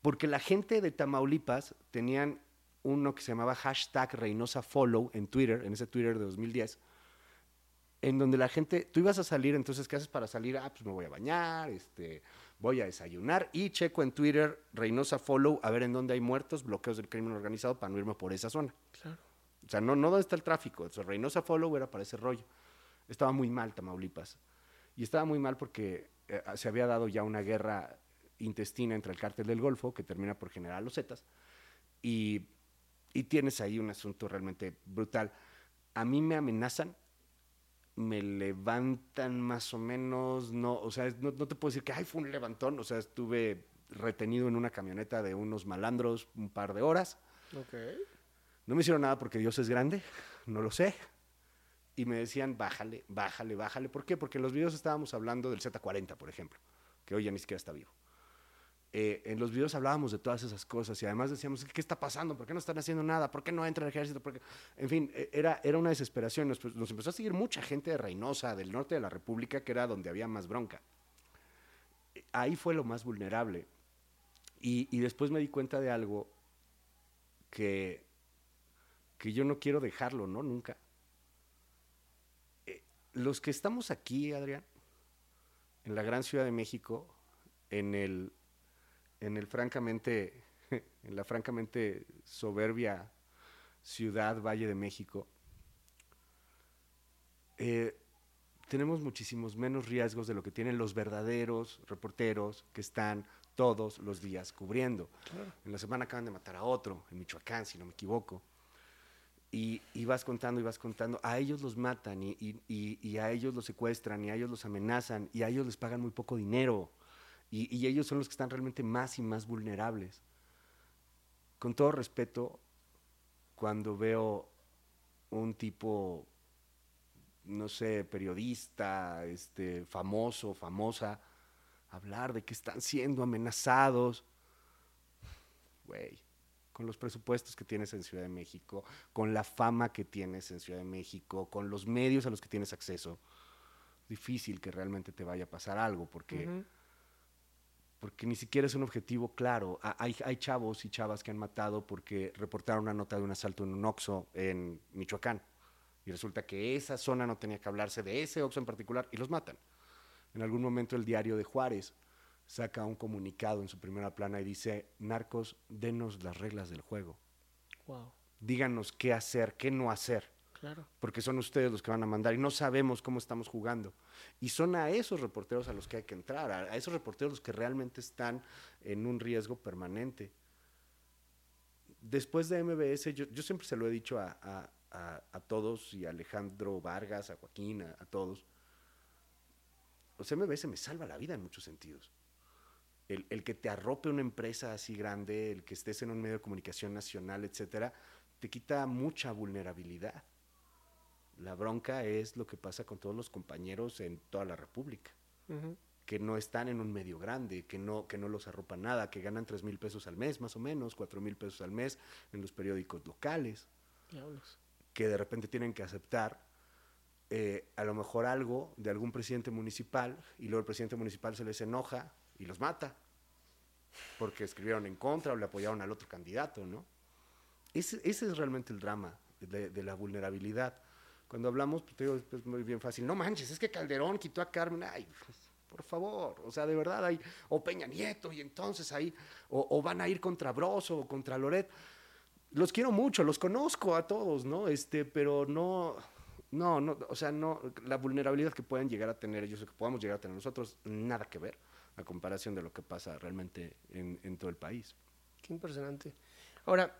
Porque la gente de Tamaulipas tenían uno que se llamaba hashtag Reynosa Follow en Twitter, en ese Twitter de 2010, en donde la gente, tú ibas a salir, entonces, ¿qué haces para salir? Ah, pues me voy a bañar, este, voy a desayunar y checo en Twitter Reynosa Follow a ver en dónde hay muertos, bloqueos del crimen organizado para no irme por esa zona. Claro. O sea, no, no dónde está el tráfico. O sea, Reynosa Follow era para ese rollo. Estaba muy mal Tamaulipas. Y estaba muy mal porque eh, se había dado ya una guerra intestina entre el cártel del Golfo, que termina por generar los Zetas. Y, y tienes ahí un asunto realmente brutal. A mí me amenazan, me levantan más o menos, no, o sea, no, no te puedo decir que, ay, fue un levantón. O sea, estuve retenido en una camioneta de unos malandros un par de horas. Ok. No me hicieron nada porque Dios es grande, no lo sé. Y me decían, bájale, bájale, bájale. ¿Por qué? Porque en los videos estábamos hablando del Z40, por ejemplo, que hoy ya ni siquiera está vivo. Eh, en los videos hablábamos de todas esas cosas y además decíamos, ¿qué está pasando? ¿Por qué no están haciendo nada? ¿Por qué no entra el ejército? ¿Por qué?". En fin, eh, era, era una desesperación. Nos, nos empezó a seguir mucha gente de Reynosa, del norte de la República, que era donde había más bronca. Eh, Ahí fue lo más vulnerable. Y después me di cuenta de algo que, que yo no quiero dejarlo, ¿no? Nunca. Eh, los que estamos aquí, Adrián, en la gran Ciudad de México, en el, en el francamente, en la francamente soberbia ciudad Valle de México, eh, tenemos muchísimos menos riesgos de lo que tienen los verdaderos reporteros que están todos los días cubriendo. En la semana acaban de matar a otro, en Michoacán, si no me equivoco. Y, vas contando y vas contando. A ellos los matan y, y- y- a ellos los secuestran y a ellos los amenazan y a ellos les pagan muy poco dinero. Y ellos son los que están realmente más y más vulnerables. Con todo respeto, cuando veo un tipo, no sé, periodista, este, famoso, famosa, hablar de que están siendo amenazados, güey, con los presupuestos que tienes en Ciudad de México, con la fama que tienes en Ciudad de México, con los medios a los que tienes acceso, difícil que realmente te vaya a pasar algo, porque, porque ni siquiera es un objetivo claro. Ha- Hay, hay chavos y chavas que han matado porque reportaron una nota de un asalto en un Oxxo en Michoacán. Y resulta que esa zona no tenía que hablarse de ese Oxxo en particular y los matan. En algún momento el diario de Juárez saca un comunicado en su primera plana y dice, narcos, denos las reglas del juego. Wow. Díganos qué hacer, qué no hacer, Claro. porque son ustedes los que van a mandar y no sabemos cómo estamos jugando. Y son a esos reporteros a los que hay que entrar, a, a esos reporteros los que realmente están en un riesgo permanente. Después de MBS, yo, yo siempre se lo he dicho a, a- a- todos, y a Alejandro Vargas, a Joaquín, a, a todos. O sea, MBS me salva la vida en muchos sentidos. El, el que te arrope una empresa así grande, el que estés en un medio de comunicación nacional, etcétera, te quita mucha vulnerabilidad. La bronca es lo que pasa con todos los compañeros en toda la República, que no están en un medio grande, que no, que no los arropa nada, que ganan 3 mil pesos al mes, más o menos, 4 mil pesos al mes en los periódicos locales, Diablos. que de repente tienen que aceptar eh, a lo mejor algo de algún presidente municipal y luego el presidente municipal se les enoja y los mata porque escribieron en contra o le apoyaron al otro candidato, ¿no? Ese, es realmente el drama de, la vulnerabilidad. Cuando hablamos, pues, digo, es muy bien fácil. No manches, es que Calderón quitó a Carmen. Ay, pues, por favor. O sea, de verdad hay. O Peña Nieto, y entonces ahí. O, o van a ir contra Broso o contra Loret. Los quiero mucho, los conozco a todos, ¿no? Este, pero no. No, no, o sea, no, la vulnerabilidad que pueden llegar a tener ellos o que podamos llegar a tener nosotros, nada que ver a comparación de lo que pasa realmente en, todo el país. Qué impresionante. Ahora,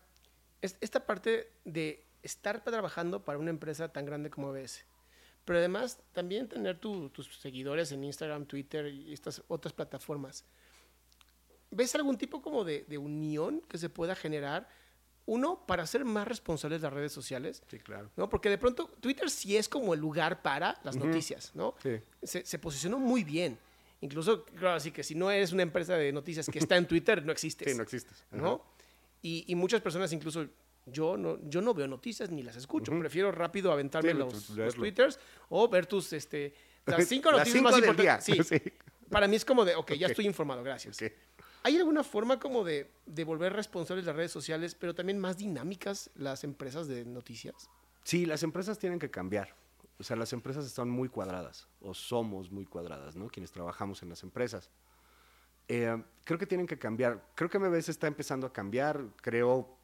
es- esta parte de estar trabajando para una empresa tan grande como ABS, pero además también tener tu- tus seguidores en Instagram, Twitter y estas otras plataformas. ¿Ves algún tipo como de unión que se pueda generar? Uno, para ser más responsables de las redes sociales, Sí, claro. ¿no? Porque de pronto Twitter sí es como el lugar para las noticias, ¿no? Sí. Se, se posicionó muy bien. Incluso, claro, así que si no eres una empresa de noticias que está en Twitter, no existes. Sí, no existes. ¿no? Y, y muchas personas, incluso yo no, yo no veo noticias ni las escucho. Prefiero rápido aventarme Sí, los, los twitters o ver tus, este, las cinco Las noticias cinco más importantes. Sí, Sí. Para mí es como de, ok, ya Ok. estoy informado, gracias. Ok. ¿Hay alguna forma como de, de volver responsables las redes sociales, pero también más dinámicas las empresas de noticias? Sí, las empresas tienen que cambiar. O sea, las empresas están muy cuadradas, o somos muy cuadradas, ¿no? Quienes trabajamos en las empresas. Eh, creo que tienen que cambiar. Creo que MBS está empezando a cambiar. Creo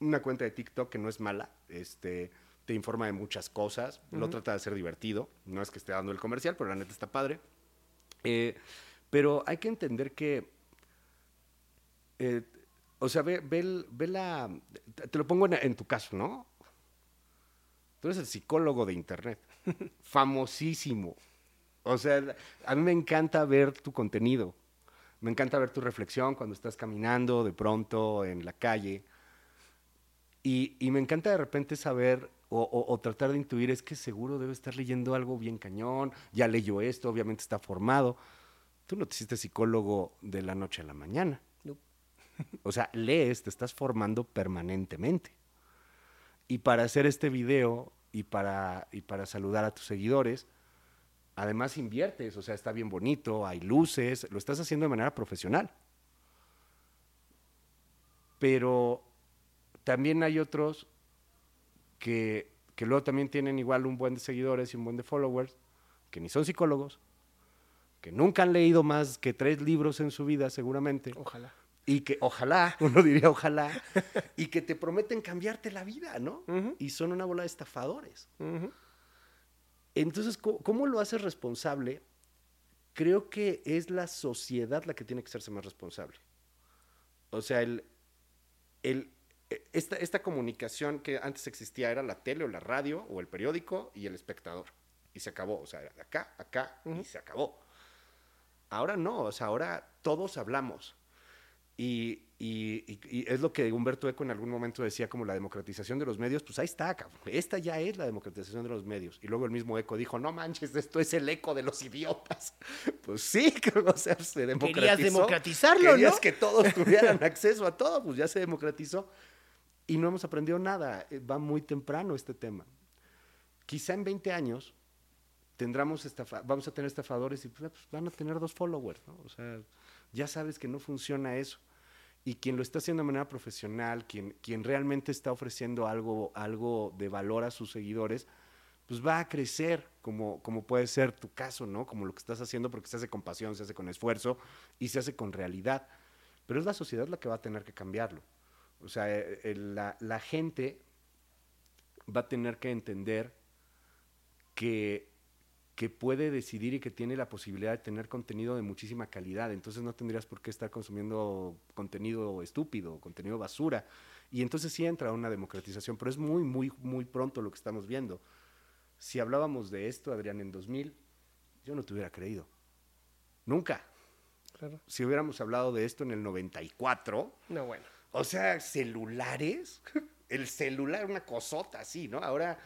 una cuenta de TikTok que no es mala. Este, te informa de muchas cosas. Lo trata de hacer divertido. No es que esté dando el comercial, pero la neta está padre. Eh, pero hay que entender que eh, o sea, ve, ve ve la... Te lo pongo en, en tu caso, ¿no? Tú eres el psicólogo de Internet. Famosísimo. O sea, a mí me encanta ver tu contenido. Me encanta ver tu reflexión cuando estás caminando de pronto en la calle. Y, y me encanta de repente saber o, o- o tratar de intuir, es que seguro debe estar leyendo algo bien cañón, ya leyó esto, obviamente está formado. Tú no te hiciste psicólogo de la noche a la mañana. O sea, lees, te estás formando permanentemente. Y para hacer este video y para, y para saludar a tus seguidores, además inviertes, o sea, está bien bonito, hay luces, lo estás haciendo de manera profesional. Pero también hay otros que, que luego también tienen igual un buen de seguidores y un buen de followers, que ni son psicólogos, que nunca han leído más que tres libros en su vida seguramente, Ojalá. Y que ojalá, uno diría ojalá, y que te prometen cambiarte la vida, ¿no? Ujú. Y son una bola de estafadores. Ujú. Entonces, ¿cómo, cómo lo haces responsable? Creo que es la sociedad la que tiene que hacerse más responsable. O sea, el, el, e- esta, esta comunicación que antes existía era la tele o la radio o el periódico y el espectador. Y se acabó. O sea, era de acá, acá y se acabó. Ahora no, o sea, ahora todos hablamos. Y, y- y- y es lo que Humberto Eco en algún momento decía como la democratización de los medios, pues ahí está, cabrón. Esta ya es la democratización de los medios. Y luego el mismo Eco dijo, no manches, esto es el eco de los idiotas. Pues sí, o sea, se democratizó. democratizarlo, Querías ¿no? que todos tuvieran acceso a todo, pues ya se democratizó. Y no hemos aprendido nada. Eh, Va muy temprano este tema. Quizá en 20 años tendremos vamos a tener estafadores y pues, pues, van a tener dos followers, ¿no? O sea, ya sabes que no funciona eso. Y quien lo está haciendo de manera profesional, quien, quien realmente está ofreciendo algo, algo de valor a sus seguidores, pues va a crecer, como, como puede ser tu caso, ¿no? Como lo que estás haciendo, porque se hace con pasión, se hace con esfuerzo y se hace con realidad. Pero es la sociedad la que va a tener que cambiarlo. O sea, eh, eh, la, la gente va a tener que entender que, que puede decidir y que tiene la posibilidad de tener contenido de muchísima calidad. Entonces no tendrías por qué estar consumiendo contenido estúpido, contenido basura. Y entonces sí entra una democratización, pero es muy, muy, muy pronto lo que estamos viendo. Si hablábamos de esto, Adrián, en 2000, yo no te hubiera creído. Nunca. Claro. Si hubiéramos hablado de esto en el 94, No, bueno. o sea, celulares, el celular, una cosota así, ¿no? Ahora,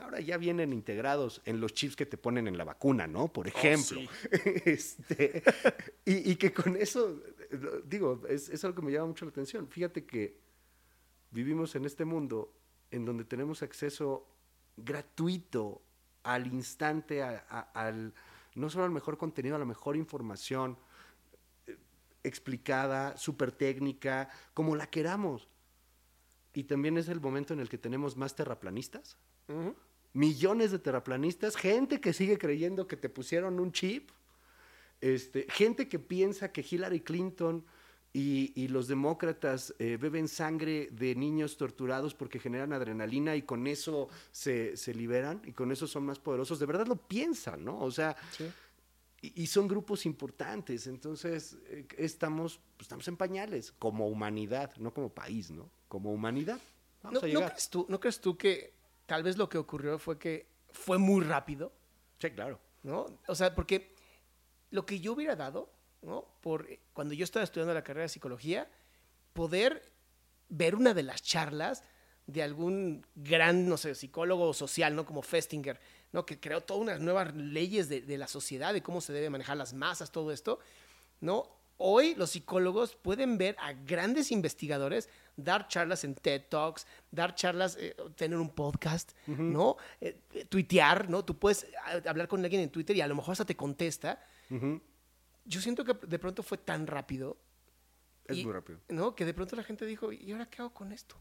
ahora ya vienen integrados en los chips que te ponen en la vacuna, ¿no? Por ejemplo. Este, y, y que con eso, digo, es, es algo que me llama mucho la atención. Fíjate que vivimos en este mundo en donde tenemos acceso gratuito al instante, a- a- al, no solo al mejor contenido, a la mejor información eh, explicada, súper técnica, como la queramos. Y también es el momento en el que tenemos más terraplanistas, Millones de terraplanistas, gente que sigue creyendo que te pusieron un chip, este, gente que piensa que Hillary Clinton y, y los demócratas eh, beben sangre de niños torturados porque generan adrenalina y con eso se, se liberan y con eso son más poderosos. De verdad lo piensan, ¿no? O sea, Sí. y, y son grupos importantes. Entonces, eh, estamos, pues, estamos en pañales como humanidad, no como país, ¿no? Como humanidad. Vamos ¿No, a ¿no crees tú, ¿No crees tú que tal vez lo que ocurrió fue que fue muy rápido? Sí, claro. ¿no? O sea, porque lo que yo hubiera dado, ¿no? Por eh, cuando yo estaba estudiando la carrera de psicología, poder ver una de las charlas de algún gran, no sé, psicólogo social, ¿no? Como Festinger, ¿no? Que creó todas unas nuevas leyes de, de la sociedad, de cómo se debe manejar las masas, todo esto, ¿no? Hoy los psicólogos pueden ver a grandes investigadores dar charlas en TED Talks, dar charlas, eh, tener un podcast, ¿no? Eh, eh, tuitear, ¿no? Tú puedes ah, hablar con alguien en Twitter y a lo mejor hasta te contesta. Yo siento que de pronto fue tan rápido Es y- muy rápido. ¿no? Que de pronto la gente dijo, ¿y ahora qué hago con esto?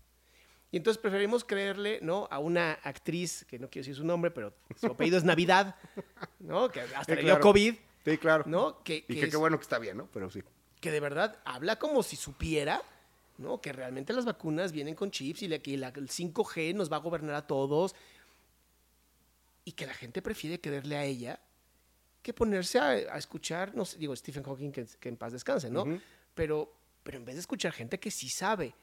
Y entonces preferimos creerle, ¿no? A una actriz, que no quiero decir su nombre, pero su apellido es Navidad, ¿no? Que hasta le dio claro. COVID, Sí, claro. ¿no? Que, Y que que es- qué bueno que está bien, ¿no? Pero sí. que de verdad habla como si supiera, ¿no? Que realmente las vacunas vienen con chips y la- que la- el 5G nos va a gobernar a todos. Y que la gente prefiere creerle a ella que ponerse a, a escuchar, no sé, digo, Stephen Hawking, que, que en paz descanse, ¿no? Pero, pero en vez de escuchar gente que sí sabe.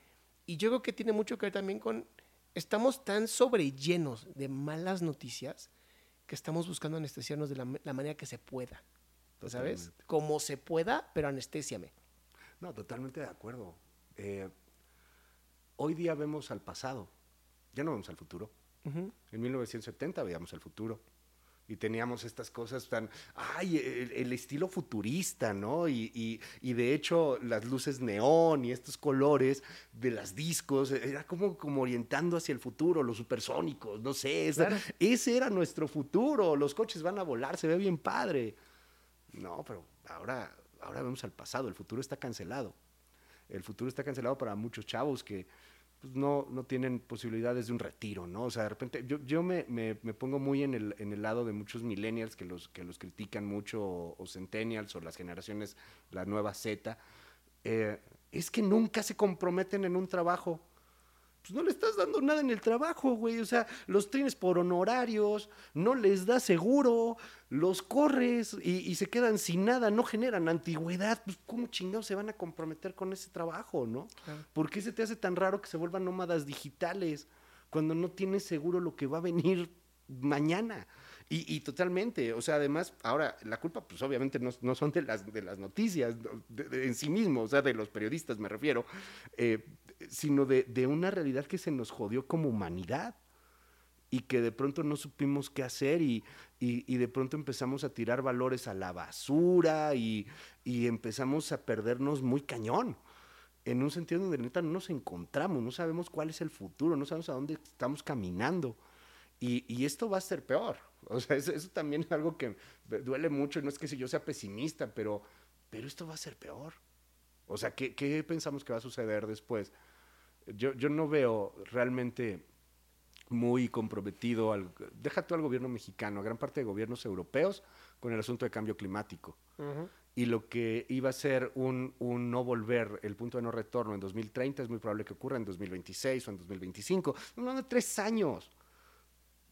Y yo creo que tiene mucho que ver también con, estamos tan sobrellenos de malas noticias que estamos buscando anestesiarnos de la, la manera que se pueda. ¿Sabes? Totalmente. Como se pueda, pero anestésiame. No, totalmente de acuerdo. Eh, hoy día vemos al pasado, ya no vemos al futuro. En 1970 veíamos al futuro. Y teníamos estas cosas tan, ay, el, el estilo futurista, ¿no? Y, y- y de hecho las luces neón y estos colores de las discos, era como, como orientando hacia el futuro, los supersónicos, no sé, esa- Claro. ese era nuestro futuro, los coches van a volar, se ve bien padre. No, pero ahora, ahora vemos al pasado, el futuro está cancelado. El futuro está cancelado para muchos chavos que pues, no, no tienen posibilidades de un retiro, ¿no? O sea, de repente, yo, yo me, me- pongo muy en el, en el lado de muchos millennials que los, que los critican mucho, o, o centennials, o las generaciones, la nueva Z. Eh, es que nunca se comprometen en un trabajo pues no le estás dando nada en el trabajo, güey. O sea, los tienes por honorarios, no les das seguro, los corres y, y se quedan sin nada, no generan antigüedad. Pues, ¿cómo chingados se van a comprometer con ese trabajo, no? ¿Por qué se te hace tan raro que se vuelvan nómadas digitales cuando no tienes seguro lo que va a venir mañana? Y, y totalmente, o sea, además, ahora, la culpa, pues obviamente no, no son de las, de las noticias no, de- de- en sí mismo, o sea, de los periodistas me refiero, eh, sino de, de una realidad que se nos jodió como humanidad y que de pronto no supimos qué hacer y, y- de pronto empezamos a tirar valores a la basura y, y empezamos a perdernos muy cañón. En un sentido donde neta no nos encontramos, no sabemos cuál es el futuro, no sabemos a dónde estamos caminando. Y, esto va a ser peor. O sea, eso, eso también es algo que duele mucho. No es que si yo sea pesimista, pero, pero esto va a ser peor. O sea, ¿qué, qué pensamos que va a suceder después? Yo, yo no veo realmente muy comprometido, al, deja tú al gobierno mexicano, a gran parte de gobiernos europeos con el asunto de cambio climático. Y lo que iba a ser un, un no volver, el punto de no retorno en 2030, es muy probable que ocurra en 2026 o en 2025. No, de tres años.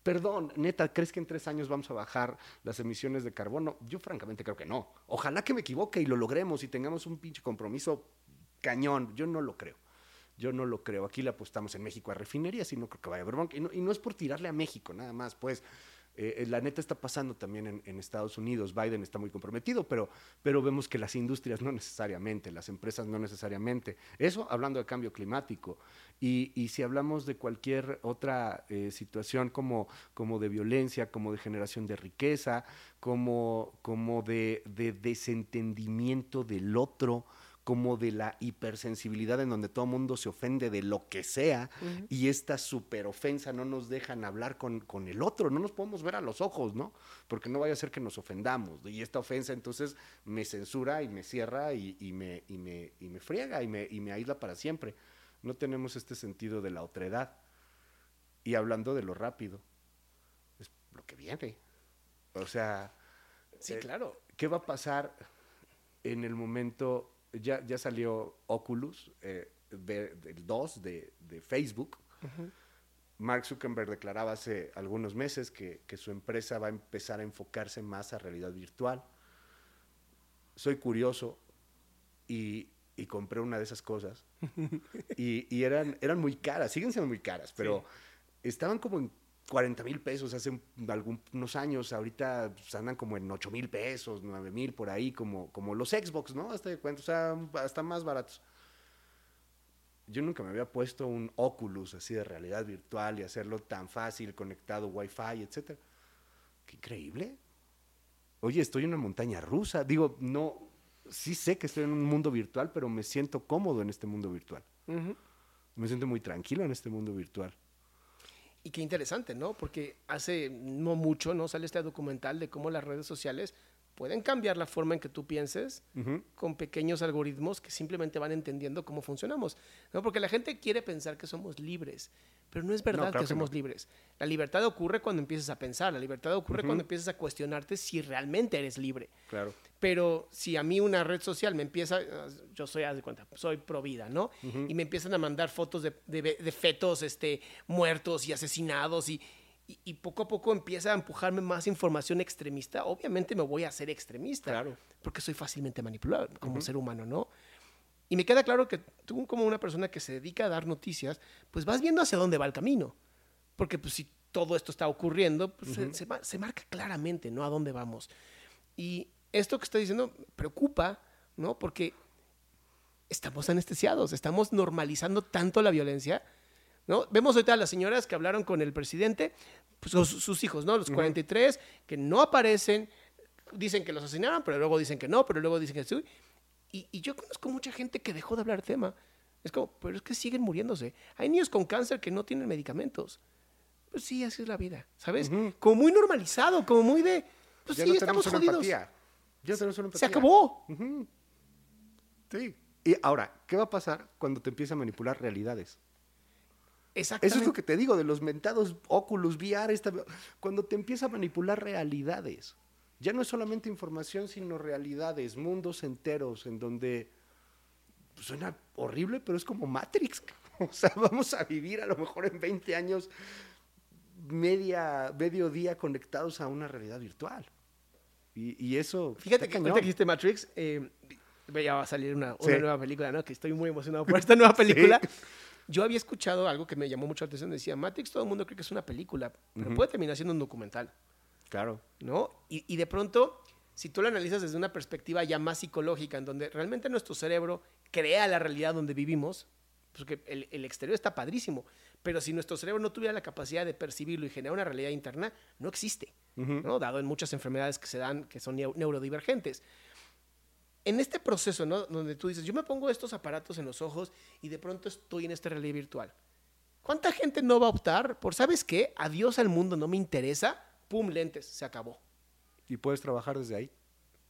Perdón, neta, ¿crees que en tres años vamos a bajar las emisiones de carbono? Yo francamente creo que no. Ojalá que me equivoque y lo logremos y tengamos un pinche compromiso cañón. Yo no lo creo. Yo no lo creo. Aquí le apostamos en México a refinerías y no creo que vaya a haber. Y no, es por tirarle a México, nada más. Pues eh, la neta está pasando también en, Estados Unidos. Biden está muy comprometido, pero, pero vemos que las industrias no necesariamente, las empresas no necesariamente. Eso hablando de cambio climático. Y, si hablamos de cualquier otra eh, situación como, como de violencia, como de generación de riqueza, como, como de desentendimiento del otro, como de la hipersensibilidad en donde todo el mundo se ofende de lo que sea y esta superofensa no nos dejan hablar con, con el otro, no nos podemos ver a los ojos, ¿no? Porque no vaya a ser que nos ofendamos y esta ofensa entonces me censura y me cierra y, y me, y, me, y me friega y me, y me aísla para siempre. No tenemos este sentido de la otredad. Y hablando de lo rápido, es lo que viene. O sea, Sí, eh, claro. ¿Qué va a pasar en el momento? Ya, ya salió Oculus, eh, el 2 de, de Facebook. Mark Zuckerberg declaraba hace algunos meses que, que su empresa va a empezar a enfocarse más a realidad virtual. Soy curioso y, y compré una de esas cosas. y y eran, eran muy caras, siguen siendo muy caras, pero estaban como en 40 mil pesos hace un- algunos años, ahorita pues, andan como en 8 mil pesos, 9 mil por ahí, como, como los Xbox, ¿no? Hasta de cuenta, o sea, hasta más baratos. Yo nunca me había puesto un Oculus así de realidad virtual y hacerlo tan fácil, conectado Wi-Fi, etcétera. qué increíble. Oye, estoy en una montaña rusa. Digo, no, sí sé que estoy en un mundo virtual, pero me siento cómodo en este mundo virtual. Me siento muy tranquilo en este mundo virtual. Y qué interesante, ¿no? Porque hace no mucho, ¿no? Sale este documental de cómo las redes sociales pueden cambiar la forma en que tú pienses con pequeños algoritmos que simplemente van entendiendo cómo funcionamos. ¿no? Porque la gente quiere pensar que somos libres, pero no es verdad que, somos libres. La libertad ocurre cuando empiezas a pensar, la libertad ocurre cuando empiezas a cuestionarte si realmente eres libre. Claro. Pero si a mí una red social me empieza, yo soy, haz de cuenta, soy pro vida, ¿no? Y me empiezan a mandar fotos de, de fetos este, muertos y asesinados y, y, poco a poco empieza a empujarme más información extremista, obviamente me voy a hacer extremista. Claro. Porque soy fácilmente manipulable como ser humano, ¿no? Y me queda claro que tú, como una persona que se dedica a dar noticias, pues vas viendo hacia dónde va el camino. Porque pues si todo esto está ocurriendo, pues se, se, marca claramente, ¿no? A dónde vamos. Y esto que estoy diciendo preocupa, ¿no? Porque estamos anestesiados, estamos normalizando tanto la violencia ¿no? Vemos ahorita a las señoras que hablaron con el presidente, pues, sus, hijos, ¿no? Los 43, que no aparecen, dicen que los asesinaron, pero luego dicen que no, pero luego dicen que sí. Y, y yo conozco mucha gente que dejó de hablar del tema. Es como, pero es que siguen muriéndose. Hay niños con cáncer que no tienen medicamentos. Pues sí, así es la vida, ¿sabes? Como muy normalizado, como muy de, pues sí, estamos jodidos. Ya tenemos una Se acabó. Sí. Y ahora, ¿qué va a pasar cuando te empieza a manipular realidades? Eso es lo que te digo de los mentados Oculus VR, esta, cuando te empieza a manipular realidades. Ya no es solamente información, sino realidades, mundos enteros en donde suena horrible, pero es como Matrix. O sea, vamos a vivir a lo mejor en 20 años media, medio día conectados a una realidad virtual. Y, eso. Fíjate que ahorita que dijiste Matrix, eh, ya va a salir una, nueva película, ¿no? Que estoy muy emocionado por esta nueva película. Yo había escuchado algo que me llamó mucho la atención. Decía, Matrix todo el mundo cree que es una película, pero puede terminar siendo un documental. Claro. ¿No? Y, de pronto, si tú lo analizas desde una perspectiva ya más psicológica, en donde realmente nuestro cerebro crea la realidad donde vivimos, porque el, el, exterior está padrísimo, pero si nuestro cerebro no tuviera la capacidad de percibirlo y generar una realidad interna, no existe, ¿no? Dado en muchas enfermedades que se dan, que son neurodivergentes en este proceso, ¿no? Donde tú dices, yo me pongo estos aparatos en los ojos y de pronto estoy en esta realidad virtual. ¿Cuánta gente no va a optar por, ¿sabes qué? Adiós al mundo, no me interesa. Pum, lentes, se acabó. Y puedes trabajar desde ahí.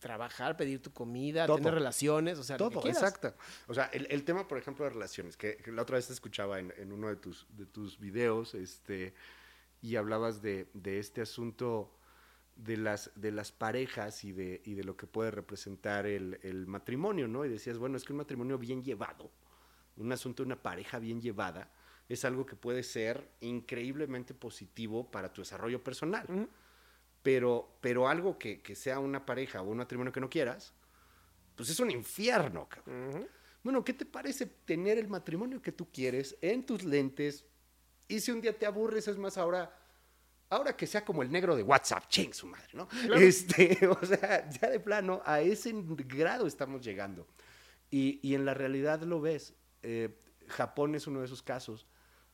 Trabajar, pedir tu comida, tener relaciones, o sea, todo, exacto. O sea, el, tema, por ejemplo, de relaciones, que, la otra vez te escuchaba en, uno de tus, de tus videos, este, y hablabas de, de este asunto de las, de las parejas y de, y de lo que puede representar el, matrimonio, ¿no? Y decías, bueno, es que un matrimonio bien llevado, un asunto de una pareja bien llevada, es algo que puede ser increíblemente positivo para tu desarrollo personal. pero, pero algo que, sea una pareja o un matrimonio que no quieras, pues es un infierno, Bueno, ¿qué te parece tener el matrimonio que tú quieres en tus lentes? Y si un día te aburres, es más, ahora ahora que sea como el negro de WhatsApp, ching su madre, ¿no? Este, o sea, ya de plano, a ese grado estamos llegando. Y, en la realidad lo ves. Eh, Japón es uno de esos casos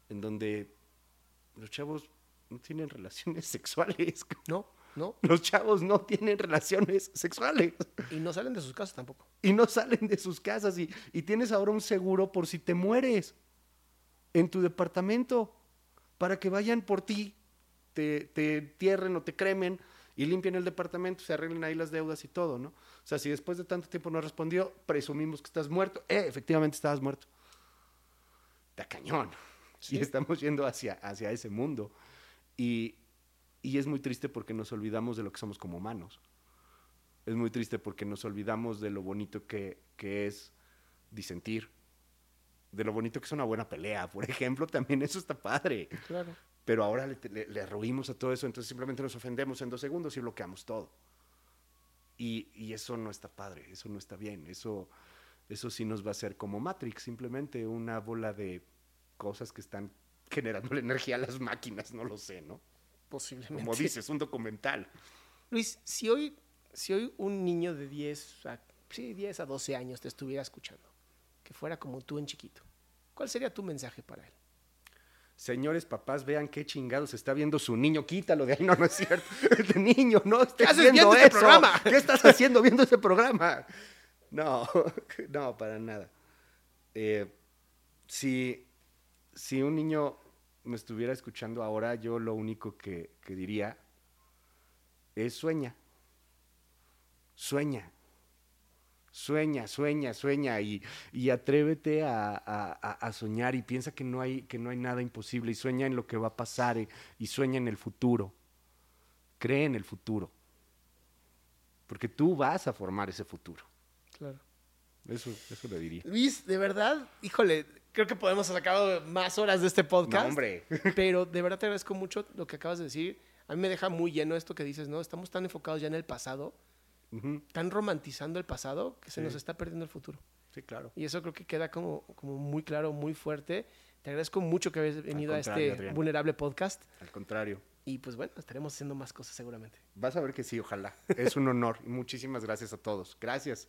en donde los chavos no tienen relaciones sexuales. No, no. Los chavos no tienen relaciones sexuales. Y no salen de sus casas tampoco. Y no salen de sus casas. Y, y tienes ahora un seguro por si te mueres en tu departamento para que vayan por ti te, te tierren o te cremen y limpien el departamento, se arreglen ahí las deudas y todo, ¿no? O sea, si después de tanto tiempo no respondió, presumimos que estás muerto. Eh, efectivamente estabas muerto. Da cañón. Sí. Y estamos yendo hacia, hacia ese mundo. Y, y es muy triste porque nos olvidamos de lo que somos como humanos. Es muy triste porque nos olvidamos de lo bonito que, que es disentir, de lo bonito que es una buena pelea, por ejemplo, también eso está padre. Claro pero ahora le, le, a todo eso, entonces simplemente nos ofendemos en dos segundos y bloqueamos todo. Y, y, eso no está padre, eso no está bien, eso, eso sí nos va a hacer como Matrix, simplemente una bola de cosas que están generando la energía a las máquinas, no lo sé, ¿no? Posiblemente. Como dices, un documental. Luis, si hoy, si hoy un niño de 10 a, sí, 10 a 12 años te estuviera escuchando, que fuera como tú en chiquito, ¿cuál sería tu mensaje para él? Señores papás, vean qué chingados está viendo su niño. Quítalo de ahí, no, no es cierto. De niño, no estés haces viendo, viendo este programa? ¿Qué estás haciendo viendo ese programa? No, no, para nada. Eh, si, si un niño me estuviera escuchando ahora, yo lo único que, que diría es sueña. Sueña. Sueña, sueña, sueña y, y atrévete a, a- a- soñar y piensa que no, hay, que no hay nada imposible y sueña en lo que va a pasar eh, y sueña en el futuro. Cree en el futuro. Porque tú vas a formar ese futuro. Claro. Eso, eso le diría. Luis, de verdad, híjole, creo que podemos sacado más horas de este podcast. No, hombre. Pero de verdad te agradezco mucho lo que acabas de decir. A mí me deja muy lleno esto que dices, ¿no? Estamos tan enfocados ya en el pasado, Tan romantizando el pasado, que se Sí. nos está perdiendo el futuro. Sí, claro. Y eso creo que queda como, como muy claro, muy fuerte. Te agradezco mucho que hayas venido a este Adrián. vulnerable podcast. Al contrario. Y pues bueno, estaremos haciendo más cosas seguramente. Vas a ver que sí, ojalá. Es un honor. Muchísimas gracias a todos. Gracias.